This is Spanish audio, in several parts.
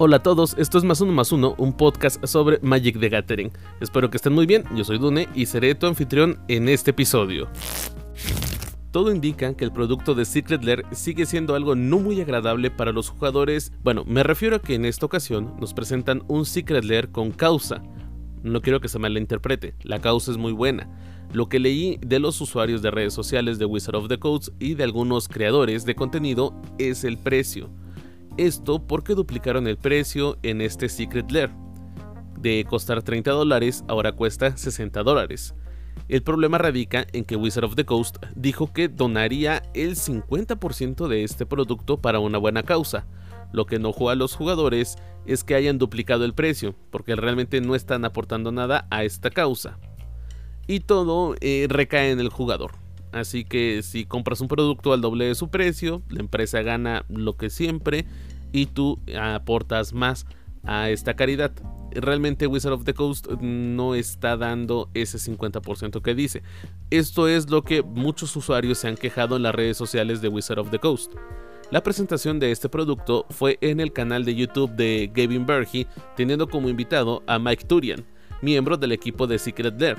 Hola a todos, esto es Más Uno Más Uno, un podcast sobre Magic the Gathering. Espero que estén muy bien, yo soy Dune y seré tu anfitrión en este episodio. Todo indica que el producto de Secret Lair sigue siendo algo no muy agradable para los jugadores. Bueno, me refiero a que en esta ocasión nos presentan un Secret Lair con causa. No quiero que se malinterprete, la causa es muy buena. Lo que leí de los usuarios de redes sociales de Wizard of the Coast y de algunos creadores de contenido es el precio. Esto porque duplicaron el precio en este Secret Lair. De costar 30 dólares, ahora cuesta 60 dólares. El problema radica en que Wizard of the Coast dijo que donaría el 50% de este producto para una buena causa. Lo que enojó a los jugadores es que hayan duplicado el precio, porque realmente no están aportando nada a esta causa. Y todo eh, recae en el jugador. Así que si compras un producto al doble de su precio, la empresa gana lo que siempre y tú aportas más a esta caridad. Realmente Wizard of the Coast no está dando ese 50% que dice. Esto es lo que muchos usuarios se han quejado en las redes sociales de Wizard of the Coast. La presentación de este producto fue en el canal de YouTube de Gavin Berge, teniendo como invitado a Mike Turian, miembro del equipo de Secret Lair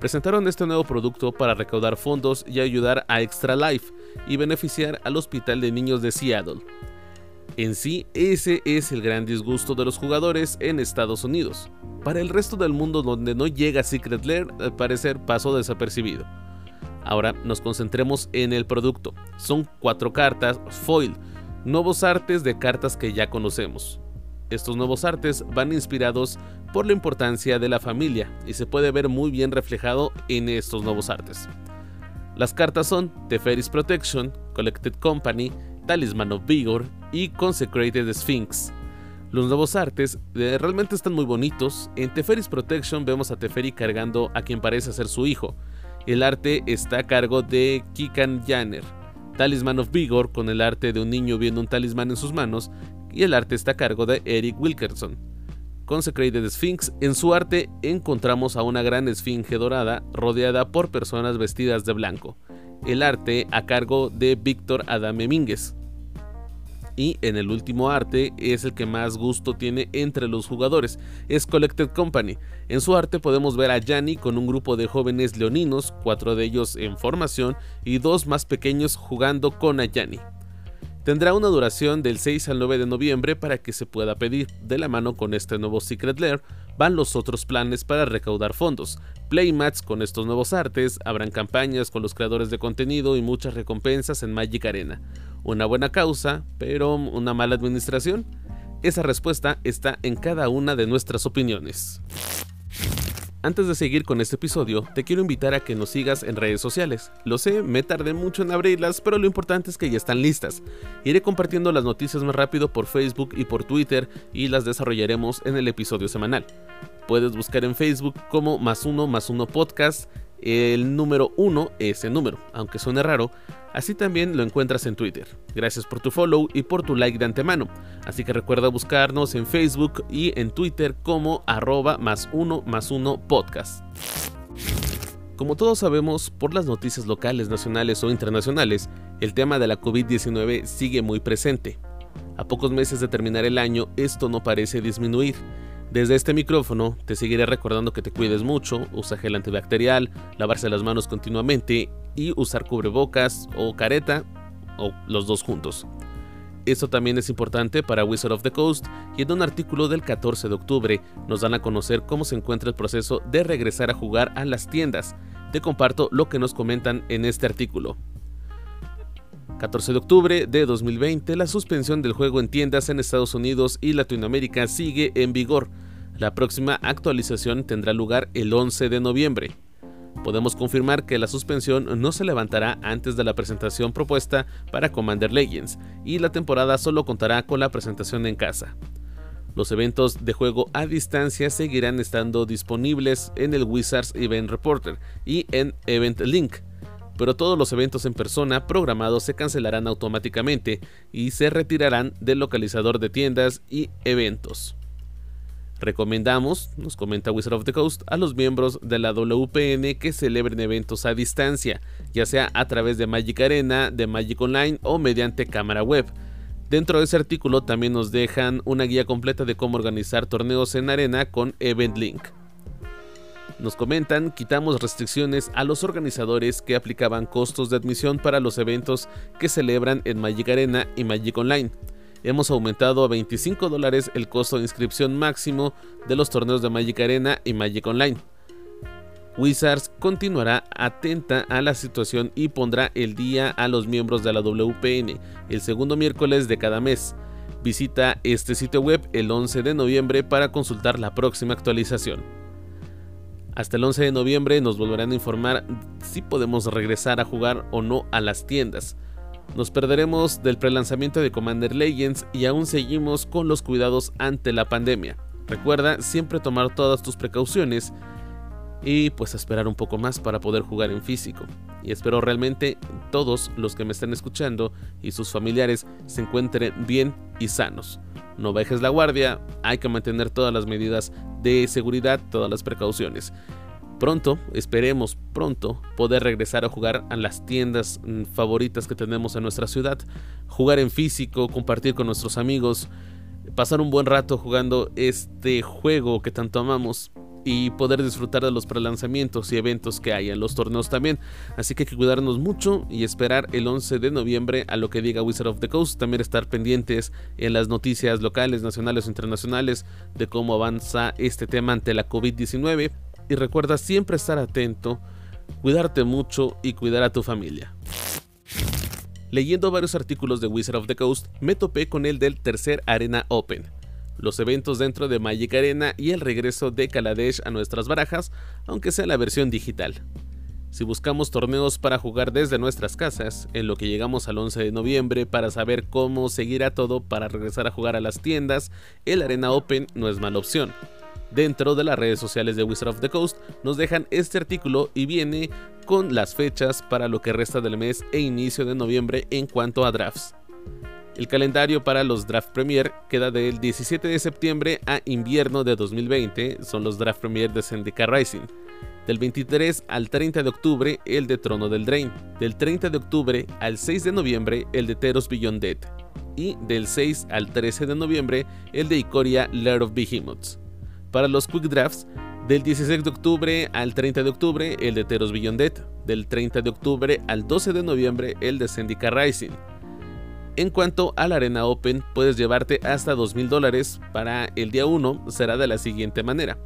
presentaron este nuevo producto para recaudar fondos y ayudar a Extra Life y beneficiar al Hospital de Niños de Seattle. En sí, ese es el gran disgusto de los jugadores en Estados Unidos. Para el resto del mundo donde no llega Secret Lair, al parecer pasó desapercibido. Ahora nos concentremos en el producto. Son cuatro cartas foil, nuevos artes de cartas que ya conocemos. Estos nuevos artes van inspirados por la importancia de la familia y se puede ver muy bien reflejado en estos nuevos artes. Las cartas son Teferis Protection, Collected Company, Talisman of Vigor y Consecrated Sphinx. Los nuevos artes eh, realmente están muy bonitos. En Teferis Protection vemos a Teferi cargando a quien parece ser su hijo. El arte está a cargo de Kikan Janner. Talisman of Vigor con el arte de un niño viendo un talismán en sus manos y el arte está a cargo de Eric Wilkerson. Consecrated Sphinx, en su arte encontramos a una gran esfinge dorada rodeada por personas vestidas de blanco. El arte a cargo de Víctor Adame Mínguez. Y en el último arte es el que más gusto tiene entre los jugadores, es Collected Company. En su arte podemos ver a Yanni con un grupo de jóvenes leoninos, cuatro de ellos en formación y dos más pequeños jugando con Ayani. Tendrá una duración del 6 al 9 de noviembre para que se pueda pedir. De la mano con este nuevo Secret Lair van los otros planes para recaudar fondos, playmats con estos nuevos artes, habrán campañas con los creadores de contenido y muchas recompensas en Magic Arena. Una buena causa, pero una mala administración. Esa respuesta está en cada una de nuestras opiniones. Antes de seguir con este episodio, te quiero invitar a que nos sigas en redes sociales. Lo sé, me tardé mucho en abrirlas, pero lo importante es que ya están listas. Iré compartiendo las noticias más rápido por Facebook y por Twitter y las desarrollaremos en el episodio semanal. Puedes buscar en Facebook como más uno más uno podcast el número 1 es el número, aunque suene raro, así también lo encuentras en Twitter. Gracias por tu follow y por tu like de antemano, así que recuerda buscarnos en Facebook y en Twitter como arroba más uno más uno podcast. Como todos sabemos, por las noticias locales, nacionales o internacionales, el tema de la COVID-19 sigue muy presente. A pocos meses de terminar el año, esto no parece disminuir. Desde este micrófono te seguiré recordando que te cuides mucho, usa gel antibacterial, lavarse las manos continuamente y usar cubrebocas o careta o los dos juntos. Esto también es importante para Wizard of the Coast y en un artículo del 14 de octubre nos dan a conocer cómo se encuentra el proceso de regresar a jugar a las tiendas. Te comparto lo que nos comentan en este artículo. 14 de octubre de 2020, la suspensión del juego en tiendas en Estados Unidos y Latinoamérica sigue en vigor. La próxima actualización tendrá lugar el 11 de noviembre. Podemos confirmar que la suspensión no se levantará antes de la presentación propuesta para Commander Legends y la temporada solo contará con la presentación en casa. Los eventos de juego a distancia seguirán estando disponibles en el Wizards Event Reporter y en Event Link, pero todos los eventos en persona programados se cancelarán automáticamente y se retirarán del localizador de tiendas y eventos. Recomendamos, nos comenta Wizard of the Coast, a los miembros de la WPN que celebren eventos a distancia, ya sea a través de Magic Arena, de Magic Online o mediante cámara web. Dentro de ese artículo también nos dejan una guía completa de cómo organizar torneos en arena con Event Link. Nos comentan, quitamos restricciones a los organizadores que aplicaban costos de admisión para los eventos que celebran en Magic Arena y Magic Online. Hemos aumentado a 25 dólares el costo de inscripción máximo de los torneos de Magic Arena y Magic Online. Wizards continuará atenta a la situación y pondrá el día a los miembros de la WPN el segundo miércoles de cada mes. Visita este sitio web el 11 de noviembre para consultar la próxima actualización. Hasta el 11 de noviembre nos volverán a informar si podemos regresar a jugar o no a las tiendas. Nos perderemos del prelanzamiento de Commander Legends y aún seguimos con los cuidados ante la pandemia. Recuerda siempre tomar todas tus precauciones y pues esperar un poco más para poder jugar en físico. Y espero realmente todos los que me estén escuchando y sus familiares se encuentren bien y sanos. No bajes la guardia, hay que mantener todas las medidas de seguridad, todas las precauciones. Pronto, esperemos pronto, poder regresar a jugar a las tiendas mm, favoritas que tenemos en nuestra ciudad, jugar en físico, compartir con nuestros amigos, pasar un buen rato jugando este juego que tanto amamos y poder disfrutar de los prelanzamientos y eventos que hay en los torneos también. Así que hay que cuidarnos mucho y esperar el 11 de noviembre a lo que diga Wizard of the Coast. También estar pendientes en las noticias locales, nacionales o internacionales de cómo avanza este tema ante la COVID-19. Y recuerda siempre estar atento, cuidarte mucho y cuidar a tu familia. Leyendo varios artículos de Wizard of the Coast, me topé con el del tercer Arena Open los eventos dentro de Magic Arena y el regreso de Kaladesh a nuestras barajas, aunque sea la versión digital. Si buscamos torneos para jugar desde nuestras casas, en lo que llegamos al 11 de noviembre para saber cómo seguirá todo para regresar a jugar a las tiendas, el Arena Open no es mala opción. Dentro de las redes sociales de Wizard of the Coast nos dejan este artículo y viene con las fechas para lo que resta del mes e inicio de noviembre en cuanto a drafts. El calendario para los Draft Premier queda del 17 de septiembre a invierno de 2020, son los Draft Premier de Zendika Rising. Del 23 al 30 de octubre, el de Trono del Drain. Del 30 de octubre al 6 de noviembre, el de Teros Beyond Dead. Y del 6 al 13 de noviembre, el de Ikoria Lair of Behemoths. Para los Quick Drafts, del 16 de octubre al 30 de octubre, el de Teros Beyond Dead. Del 30 de octubre al 12 de noviembre, el de Zendika Rising en cuanto a la Arena Open, puedes llevarte hasta 2.000 dólares. Para el día 1 será de la siguiente manera.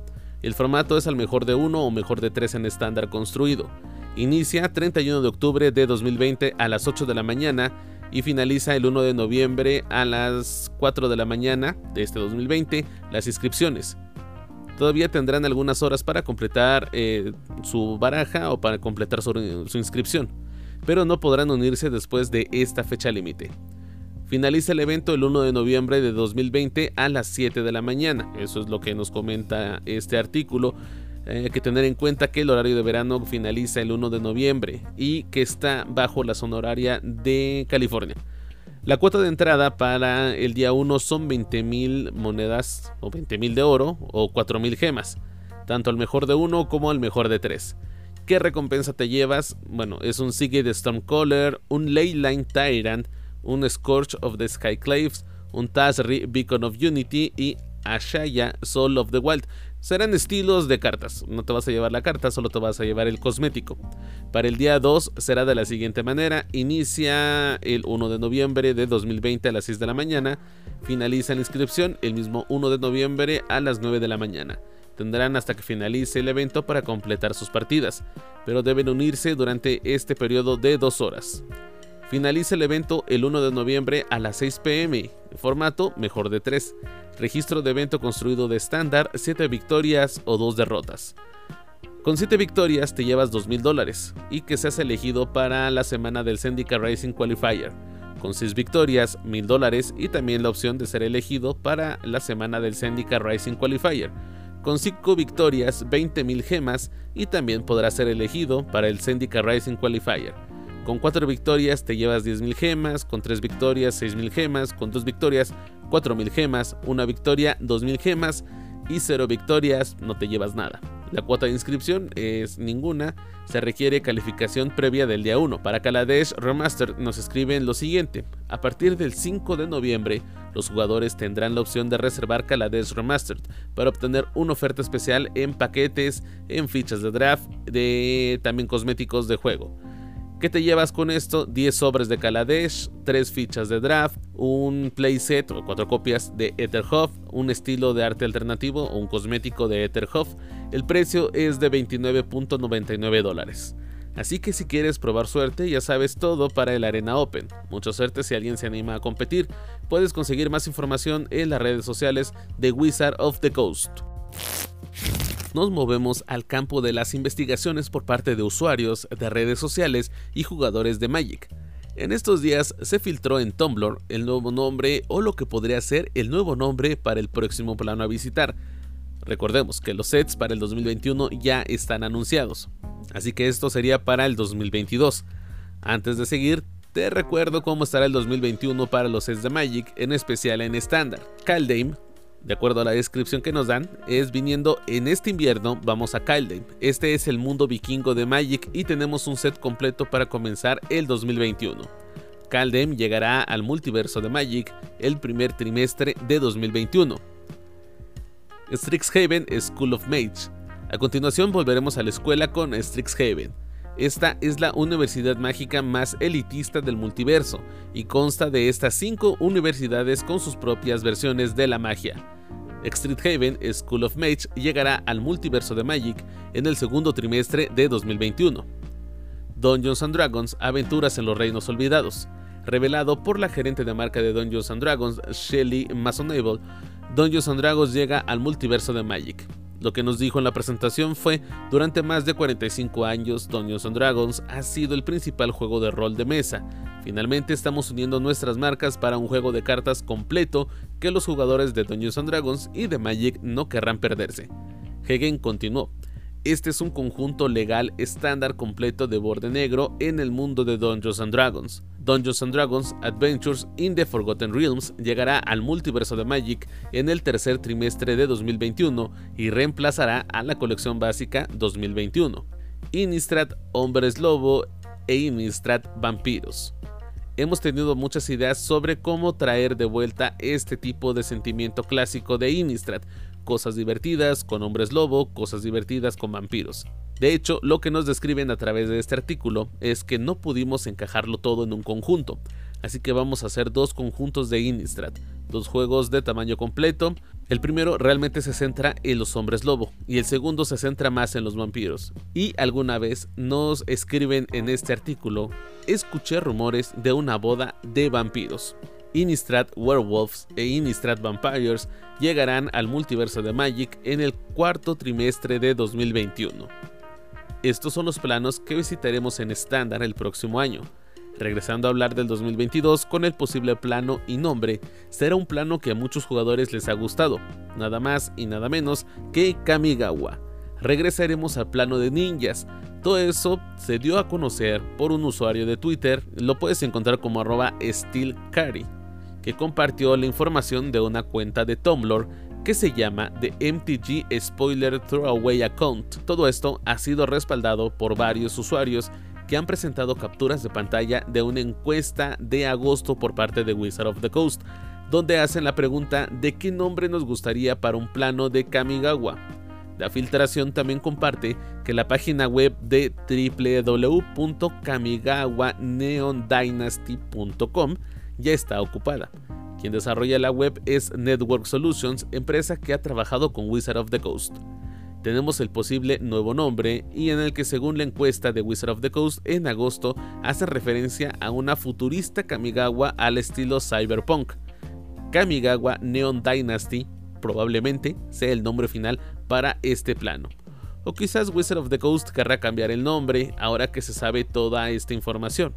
El formato es al mejor de 1 o mejor de 3 en estándar construido. Inicia 31 de octubre de 2020 a las 8 de la mañana y finaliza el 1 de noviembre a las 4 de la mañana de este 2020 las inscripciones. Todavía tendrán algunas horas para completar eh, su baraja o para completar su inscripción, pero no podrán unirse después de esta fecha límite. Finaliza el evento el 1 de noviembre de 2020 a las 7 de la mañana. Eso es lo que nos comenta este artículo. Hay que tener en cuenta que el horario de verano finaliza el 1 de noviembre y que está bajo la zona horaria de California. La cuota de entrada para el día 1 son 20.000 monedas o 20.000 de oro o 4.000 gemas, tanto al mejor de 1 como al mejor de 3. ¿Qué recompensa te llevas? Bueno, es un Sigue de Stormcaller, un Leyline Tyrant, un Scourge of the Skyclaves, un Tazri Beacon of Unity y Ashaya Soul of the Wild. Serán estilos de cartas, no te vas a llevar la carta, solo te vas a llevar el cosmético. Para el día 2 será de la siguiente manera, inicia el 1 de noviembre de 2020 a las 6 de la mañana, finaliza la inscripción el mismo 1 de noviembre a las 9 de la mañana. Tendrán hasta que finalice el evento para completar sus partidas, pero deben unirse durante este periodo de 2 horas. Finaliza el evento el 1 de noviembre a las 6 pm. Formato mejor de 3. Registro de evento construido de estándar, 7 victorias o 2 derrotas. Con 7 victorias te llevas 2.000 dólares y que seas elegido para la semana del Syndicate Racing Qualifier. Con 6 victorias, 1.000 dólares y también la opción de ser elegido para la semana del Syndicate Racing Qualifier. Con 5 victorias, 20.000 gemas y también podrás ser elegido para el Syndicate Racing Qualifier. Con 4 victorias te llevas 10.000 gemas, con 3 victorias 6.000 gemas, con 2 victorias 4.000 gemas, una victoria 2.000 gemas y 0 victorias no te llevas nada. La cuota de inscripción es ninguna, se requiere calificación previa del día 1. Para Kaladesh Remaster nos escriben lo siguiente, a partir del 5 de noviembre los jugadores tendrán la opción de reservar Kaladesh Remastered para obtener una oferta especial en paquetes, en fichas de draft, de también cosméticos de juego. ¿Qué te llevas con esto? 10 sobres de Kaladesh, 3 fichas de draft, un playset o 4 copias de Etherhoff, un estilo de arte alternativo o un cosmético de Etherhoff. El precio es de 29.99 dólares. Así que si quieres probar suerte, ya sabes todo para el Arena Open. Mucha suerte si alguien se anima a competir. Puedes conseguir más información en las redes sociales de Wizard of the Coast nos movemos al campo de las investigaciones por parte de usuarios de redes sociales y jugadores de Magic. En estos días se filtró en Tumblr el nuevo nombre o lo que podría ser el nuevo nombre para el próximo plano a visitar. Recordemos que los sets para el 2021 ya están anunciados, así que esto sería para el 2022. Antes de seguir, te recuerdo cómo estará el 2021 para los sets de Magic, en especial en estándar. De acuerdo a la descripción que nos dan, es viniendo en este invierno, vamos a Kaldheim. Este es el mundo vikingo de Magic y tenemos un set completo para comenzar el 2021. Kaldheim llegará al multiverso de Magic el primer trimestre de 2021. Strixhaven School of Mage. A continuación volveremos a la escuela con Strixhaven. Esta es la universidad mágica más elitista del multiverso y consta de estas cinco universidades con sus propias versiones de la magia. Street Haven School of Mage llegará al multiverso de Magic en el segundo trimestre de 2021. Dungeons Dragons Aventuras en los Reinos Olvidados. Revelado por la gerente de marca de Dungeons Dragons, Shelly Masonable, Dungeons Dragons llega al multiverso de Magic. Lo que nos dijo en la presentación fue, durante más de 45 años, Dungeons Dragons ha sido el principal juego de rol de mesa. Finalmente estamos uniendo nuestras marcas para un juego de cartas completo que los jugadores de Dungeons Dragons y de Magic no querrán perderse. Hagen continuó. Este es un conjunto legal estándar completo de borde negro en el mundo de Dungeons Dragons. Dungeons and Dragons Adventures in the Forgotten Realms llegará al multiverso de Magic en el tercer trimestre de 2021 y reemplazará a la colección básica 2021. Innistrad Hombres Lobo e Innistrad Vampiros. Hemos tenido muchas ideas sobre cómo traer de vuelta este tipo de sentimiento clásico de Innistrad, cosas divertidas con hombres lobo, cosas divertidas con vampiros. De hecho, lo que nos describen a través de este artículo es que no pudimos encajarlo todo en un conjunto, así que vamos a hacer dos conjuntos de Innistrad, dos juegos de tamaño completo. El primero realmente se centra en los hombres lobo y el segundo se centra más en los vampiros. Y alguna vez nos escriben en este artículo, escuché rumores de una boda de vampiros. Innistrad Werewolves e Innistrad Vampires llegarán al multiverso de Magic en el cuarto trimestre de 2021. Estos son los planos que visitaremos en estándar el próximo año. Regresando a hablar del 2022 con el posible plano y nombre, será un plano que a muchos jugadores les ha gustado, nada más y nada menos que Kamigawa. Regresaremos al plano de ninjas. Todo eso se dio a conocer por un usuario de Twitter, lo puedes encontrar como arroba SteelCarry, que compartió la información de una cuenta de Tumblr que se llama The MTG Spoiler Throwaway Account. Todo esto ha sido respaldado por varios usuarios que han presentado capturas de pantalla de una encuesta de agosto por parte de Wizard of the Coast, donde hacen la pregunta de qué nombre nos gustaría para un plano de Kamigawa. La filtración también comparte que la página web de www.kamigawaneondynasty.com ya está ocupada. Quien desarrolla la web es Network Solutions, empresa que ha trabajado con Wizard of the Coast. Tenemos el posible nuevo nombre y en el que según la encuesta de Wizard of the Coast en agosto hace referencia a una futurista Kamigawa al estilo cyberpunk. Kamigawa Neon Dynasty probablemente sea el nombre final para este plano. O quizás Wizard of the Coast querrá cambiar el nombre ahora que se sabe toda esta información.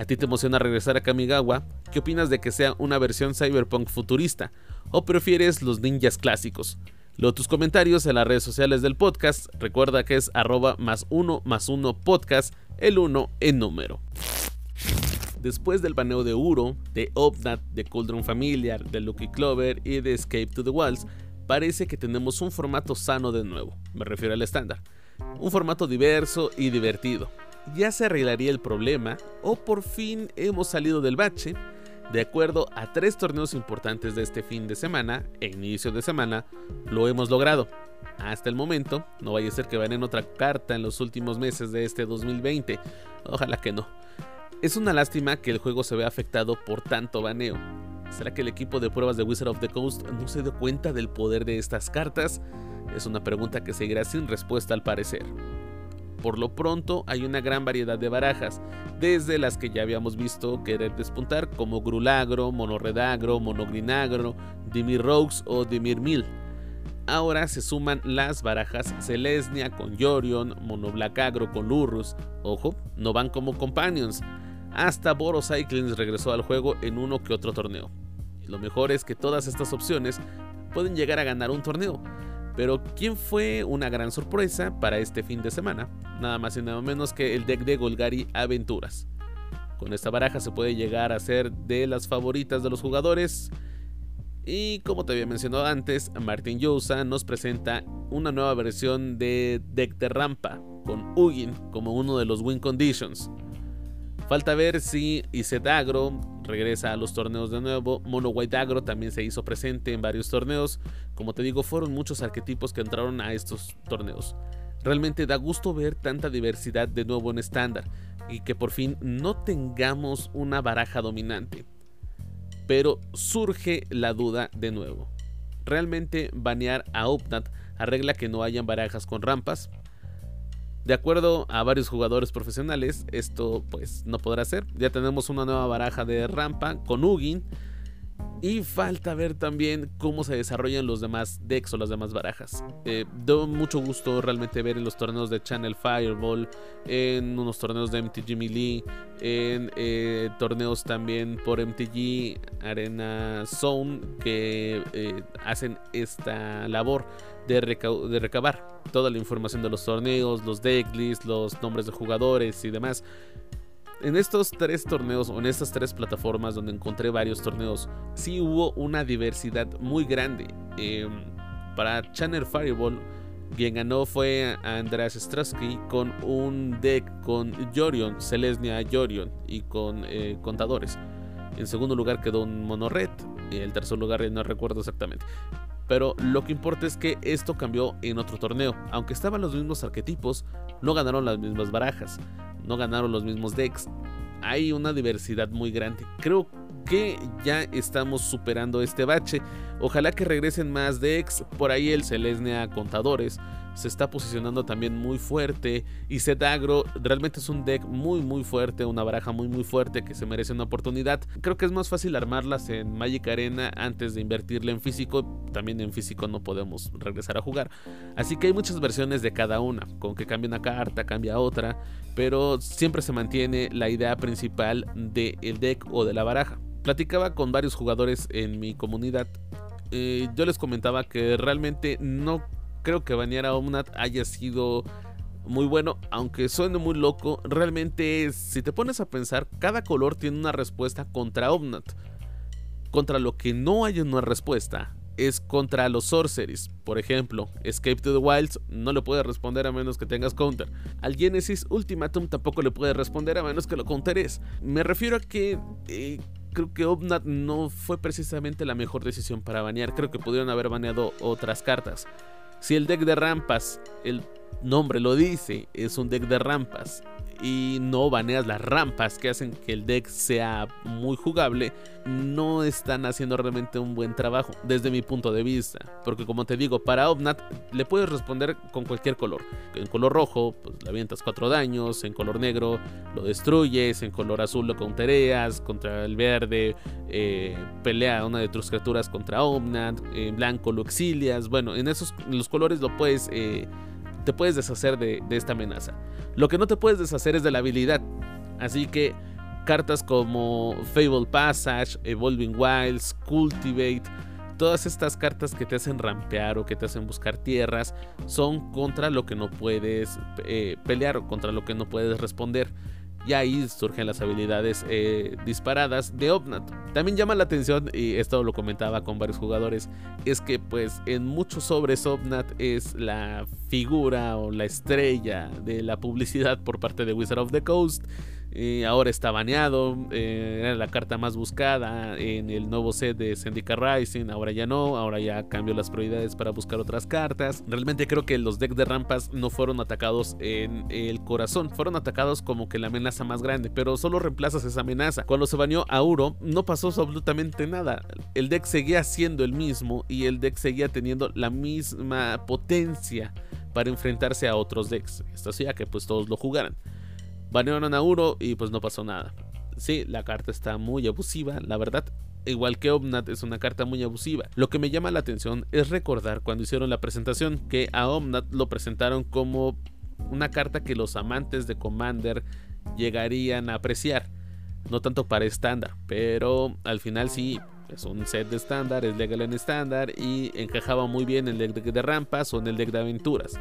¿A ti te emociona regresar a Kamigawa? ¿Qué opinas de que sea una versión cyberpunk futurista? ¿O prefieres los ninjas clásicos? Leo tus comentarios en las redes sociales del podcast. Recuerda que es arroba más uno más uno podcast, el uno en número. Después del baneo de Uro, de Obnat, de Cauldron Familiar, de Lucky Clover y de Escape to the Walls, parece que tenemos un formato sano de nuevo, me refiero al estándar. Un formato diverso y divertido. Ya se arreglaría el problema o por fin hemos salido del bache. De acuerdo a tres torneos importantes de este fin de semana e inicio de semana, lo hemos logrado. Hasta el momento, no vaya a ser que en otra carta en los últimos meses de este 2020. Ojalá que no. Es una lástima que el juego se vea afectado por tanto baneo. ¿Será que el equipo de pruebas de Wizard of the Coast no se dio cuenta del poder de estas cartas? Es una pregunta que seguirá sin respuesta al parecer. Por lo pronto hay una gran variedad de barajas, desde las que ya habíamos visto querer despuntar como Grulagro, Monoredagro, Monogrinagro, Dimir Rogues o Dimir Mil. Ahora se suman las barajas Celestia con Yorion, Monoblacagro con Lurrus, ojo, no van como companions, hasta Boro Cyclings regresó al juego en uno que otro torneo. Lo mejor es que todas estas opciones pueden llegar a ganar un torneo. Pero ¿quién fue una gran sorpresa para este fin de semana? Nada más y nada menos que el deck de Golgari Aventuras. Con esta baraja se puede llegar a ser de las favoritas de los jugadores. Y como te había mencionado antes, Martin Yosa nos presenta una nueva versión de deck de rampa, con Ugin como uno de los win conditions. Falta ver si Iset Agro regresa a los torneos de nuevo. Mono White Agro también se hizo presente en varios torneos. Como te digo, fueron muchos arquetipos que entraron a estos torneos. Realmente da gusto ver tanta diversidad de nuevo en estándar y que por fin no tengamos una baraja dominante. Pero surge la duda de nuevo. ¿Realmente banear a Opnat arregla que no hayan barajas con rampas? De acuerdo a varios jugadores profesionales, esto pues no podrá ser. Ya tenemos una nueva baraja de rampa con Ugin y falta ver también cómo se desarrollan los demás decks o las demás barajas. Eh, mucho gusto realmente ver en los torneos de Channel Fireball, en unos torneos de MTG Melee, en eh, torneos también por MTG Arena Zone que eh, hacen esta labor de, de recabar toda la información de los torneos, los decklists, los nombres de jugadores y demás. En estos tres torneos o en estas tres plataformas donde encontré varios torneos, sí hubo una diversidad muy grande. Em, para Channel Fireball, quien ganó fue Andreas Strasky con un deck con Jorion, Celestia Jorion y con eh, contadores. En segundo lugar quedó un Monored y el tercer lugar no recuerdo exactamente. Pero lo que importa es que esto cambió en otro torneo. Aunque estaban los mismos arquetipos, no ganaron las mismas barajas no ganaron los mismos decks. Hay una diversidad muy grande. Creo que ya estamos superando este bache. Ojalá que regresen más decks. Por ahí el Celestia Contadores se está posicionando también muy fuerte. Y Zed Agro realmente es un deck muy muy fuerte, una baraja muy muy fuerte que se merece una oportunidad. Creo que es más fácil armarlas en Magic Arena antes de invertirle en físico. También en físico no podemos regresar a jugar. Así que hay muchas versiones de cada una. Con que cambie una carta, cambia otra. Pero siempre se mantiene la idea principal del deck o de la baraja. Platicaba con varios jugadores en mi comunidad eh, yo les comentaba que realmente no creo que banear a Omnat haya sido muy bueno, aunque suene muy loco, realmente si te pones a pensar, cada color tiene una respuesta contra Omnat. Contra lo que no hay una respuesta es contra los sorceries. Por ejemplo, Escape to the Wilds no le puede responder a menos que tengas counter. Al Genesis Ultimatum tampoco le puede responder a menos que lo counteres. Me refiero a que eh, creo que Omnat no fue precisamente la mejor decisión para banear. Creo que pudieron haber baneado otras cartas. Si el deck de rampas, el nombre lo dice, es un deck de rampas y no baneas las rampas que hacen que el deck sea muy jugable, no están haciendo realmente un buen trabajo desde mi punto de vista. Porque como te digo, para Omnat le puedes responder con cualquier color. En color rojo, pues le avientas 4 daños, en color negro lo destruyes, en color azul lo countereas, contra el verde eh, pelea una de tus criaturas contra Omnat, en blanco lo exilias. Bueno, en esos los colores lo puedes... Eh, te puedes deshacer de, esta amenaza. Lo que no te puedes deshacer es de la habilidad. Así que cartas como Fable Passage, Evolving Wilds, Cultivate, todas estas cartas que te hacen rampear o que te hacen buscar tierras son contra lo que no puedes eh, pelear o contra lo que no puedes responder. Y ahí surgen las habilidades eh, disparadas de Omnat. También llama la atención, y esto lo comentaba con varios jugadores, es que pues en muchos sobres Omnat es la figura o la estrella de la publicidad por parte de Wizard of the Coast ahora está baneado, eh, era la carta más buscada en el nuevo set de Syndicate Rising, ahora ya no, ahora ya cambió las prioridades para buscar otras cartas. Realmente creo que los decks de rampas no fueron atacados en el corazón, fueron atacados como que la amenaza más grande, pero solo reemplazas esa amenaza. Cuando se baneó Auro no pasó absolutamente nada, el deck seguía siendo el mismo y el deck seguía teniendo la misma potencia para enfrentarse a otros decks. Esto hacía que pues todos lo jugaran. Banearon a Uro y pues no pasó nada. Sí, la carta está muy abusiva, la verdad. Igual que Omnat es una carta muy abusiva. Lo que me llama la atención es recordar cuando hicieron la presentación que a Omnat lo presentaron como una carta que los amantes de Commander llegarían a apreciar. No tanto para estándar, pero al final sí, es un set de estándar, es legal en estándar y encajaba muy bien en el deck de rampas o en el deck de aventuras.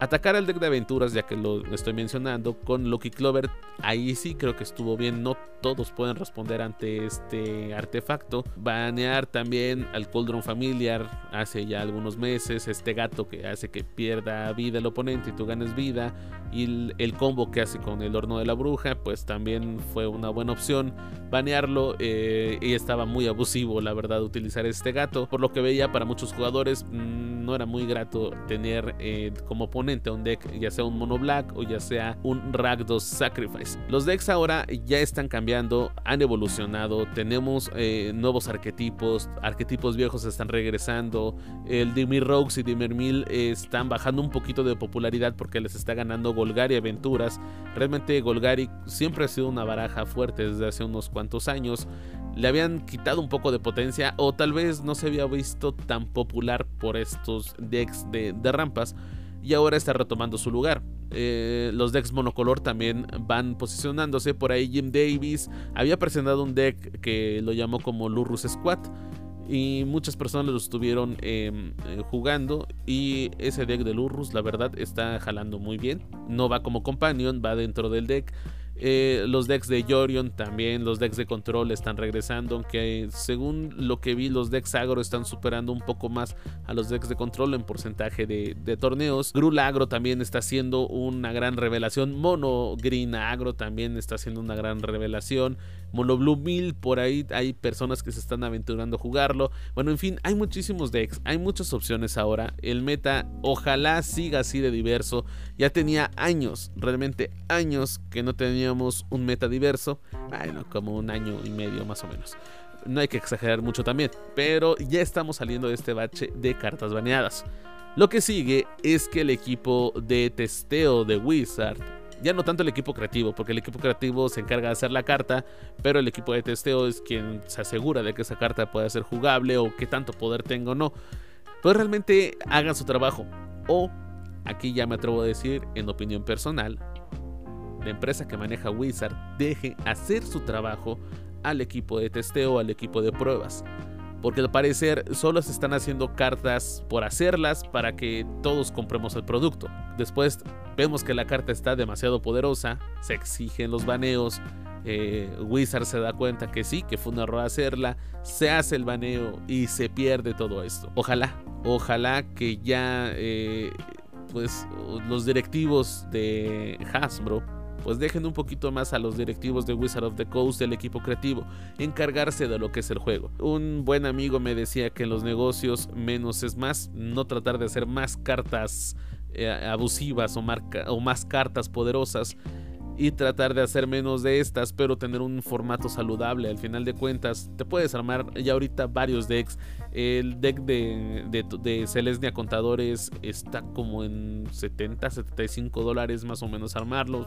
Atacar al deck de aventuras, ya que lo estoy mencionando, con Loki Clover, ahí sí creo que estuvo bien. No todos pueden responder ante este artefacto. Banear también al Cauldron Familiar hace ya algunos meses. Este gato que hace que pierda vida el oponente y tú ganes vida. Y el, combo que hace con el horno de la bruja, pues también fue una buena opción. Banearlo eh, y estaba muy abusivo, la verdad, utilizar este gato. Por lo que veía para muchos jugadores, mm, no era muy grato tener eh, como oponente un deck, ya sea un mono black o ya sea un Ragdos Sacrifice. Los decks ahora ya están cambiando, han evolucionado, tenemos eh, nuevos arquetipos, arquetipos viejos están regresando, el Dimir Rogues y Dimir Mill están bajando un poquito de popularidad porque les está ganando Golgari Aventuras. Realmente Golgari siempre ha sido una baraja fuerte desde hace unos cuantos años le habían quitado un poco de potencia o tal vez no se había visto tan popular por estos decks de, de rampas y ahora está retomando su lugar. Eh, los decks monocolor también van posicionándose. Por ahí Jim Davis había presentado un deck que lo llamó como Lurrus Squad. Y muchas personas lo estuvieron em, eh, jugando. Y ese deck de Lurrus, la verdad, está jalando muy bien. No va como companion, va dentro del deck. Eh, los decks de Yorion también, los decks de control están regresando, aunque según lo que vi, los decks agro están superando un poco más a los decks de control en porcentaje de, torneos. Grul agro también está haciendo una gran revelación. Mono Green agro también está haciendo una gran revelación. Mono Blue por ahí hay personas que se están aventurando a jugarlo. Bueno, en fin, hay muchísimos decks, hay muchas opciones ahora. El meta ojalá siga así de diverso. Ya tenía años, realmente años que no teníamos un meta diverso. Bueno, como un año y medio más o menos. No hay que exagerar mucho también, pero ya estamos saliendo de este bache de cartas baneadas. Lo que sigue es que el equipo de testeo de Wizard ya no tanto el equipo creativo, porque el equipo creativo se encarga de hacer la carta, pero el equipo de testeo es quien se asegura de que esa carta pueda ser jugable o que tanto poder tenga o no. Pues realmente hagan su trabajo. O, aquí ya me atrevo a decir, en opinión personal, la empresa que maneja Wizard deje hacer su trabajo al equipo de testeo, al equipo de pruebas porque al parecer solo se están haciendo cartas por hacerlas para que todos compremos el producto. Después vemos que la carta está demasiado poderosa, se exigen los baneos, eh, Wizard se da cuenta que sí, que fue un error hacerla, se hace el baneo y se pierde todo esto. Ojalá, ojalá que ya eh, pues los directivos de Hasbro pues dejen un poquito más a los directivos de Wizard of the Coast, del equipo creativo, encargarse de lo que es el juego. Un buen amigo me decía que en los negocios menos es más, no tratar de hacer más cartas eh, abusivas o, o más cartas poderosas y tratar de hacer menos de estas, pero tener un formato saludable. Al final de cuentas, te puedes armar ya ahorita varios decks. El deck de, de, de Celestia Contadores está como en 70, 75 dólares más o menos armarlo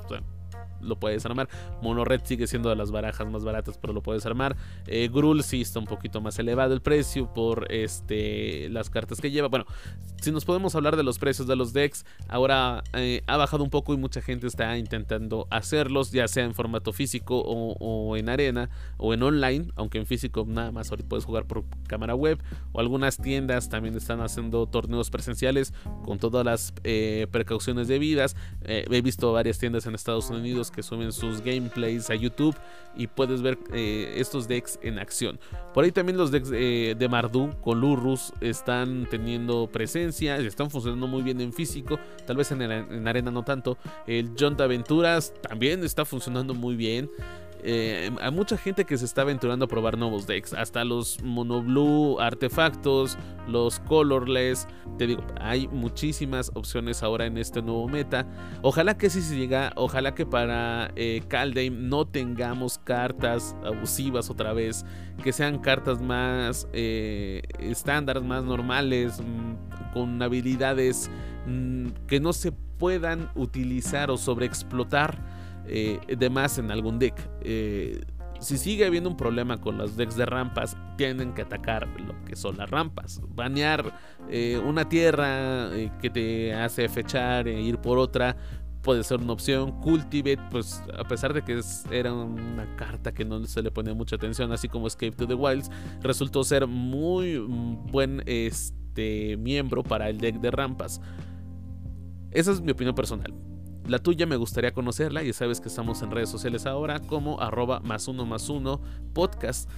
lo puedes armar. Mono Red sigue siendo de las barajas más baratas, pero lo puedes armar. Eh, Grul sí está un poquito más elevado el precio por este, las cartas que lleva. Bueno, si nos podemos hablar de los precios de los decks, ahora eh, ha bajado un poco y mucha gente está intentando hacerlos, ya sea en formato físico o, en arena o en online, aunque en físico nada más ahorita puedes jugar por cámara web o algunas tiendas también están haciendo torneos presenciales con todas las eh, precauciones debidas. he visto varias tiendas en Estados Unidos que suben sus gameplays a YouTube y puedes ver eh, estos decks en acción. Por ahí también los decks eh, de Mardu con Lurrus están teniendo presencia, están funcionando muy bien en físico, tal vez en, en arena no tanto. El John de Aventuras también está funcionando muy bien. Eh, hay mucha gente que se está aventurando a probar nuevos decks, hasta los monoblue artefactos, los colorless. Te digo, hay muchísimas opciones ahora en este nuevo meta. Ojalá que si se llega, ojalá que para eh, no tengamos cartas abusivas otra vez, que sean cartas más eh, estándar, más normales, mm, con habilidades mm, que no se puedan utilizar o sobreexplotar eh, de más en algún deck. Eh, si sigue habiendo un problema con los decks de rampas, tienen que atacar lo que son las rampas. Banear eh, una tierra que te hace fechar e ir por otra puede ser una opción. Cultivate, pues a pesar de que era una carta que no se le ponía mucha atención, así como Escape to the Wilds, resultó ser muy buen este, miembro para el deck de rampas. Esa es mi opinión personal. La tuya me gustaría conocerla, y sabes que estamos en redes sociales ahora como arroba más uno más uno podcast.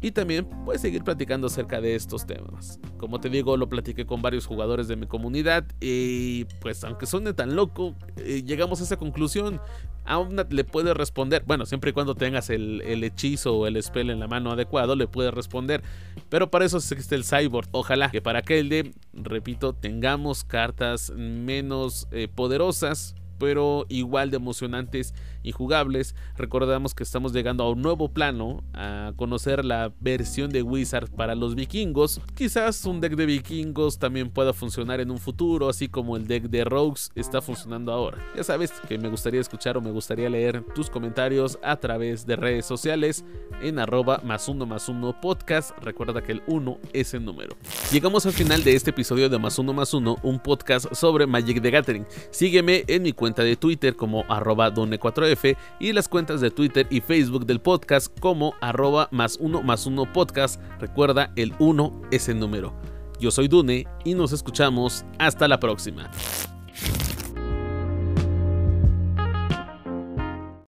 Y también puedes seguir platicando acerca de estos temas. Como te digo, lo platiqué con varios jugadores de mi comunidad y pues aunque suene tan loco, eh, llegamos a esa conclusión. Aún le puedes responder, bueno, siempre y cuando tengas el, hechizo o el spell en la mano adecuado, le puedes responder. Pero para eso existe el cyborg. Ojalá que para que el de, repito, tengamos cartas menos eh, poderosas pero igual de emocionantes y jugables. Recordamos que estamos llegando a un nuevo plano, a conocer la versión de Wizard para los vikingos. Quizás un deck de vikingos también pueda funcionar en un futuro, así como el deck de Rogues está funcionando ahora. Ya sabes que me gustaría escuchar o me gustaría leer tus comentarios a través de redes sociales en arroba más uno más uno podcast. Recuerda que el 1 es el número. Llegamos al final de este episodio de más uno más uno, un podcast sobre Magic the Gathering. Sígueme en mi cuenta de Twitter como arroba done4f y las cuentas de Twitter y Facebook del podcast como arroba más uno más uno podcast. Recuerda, el 1 es el número. Yo soy Dune y nos escuchamos hasta la próxima.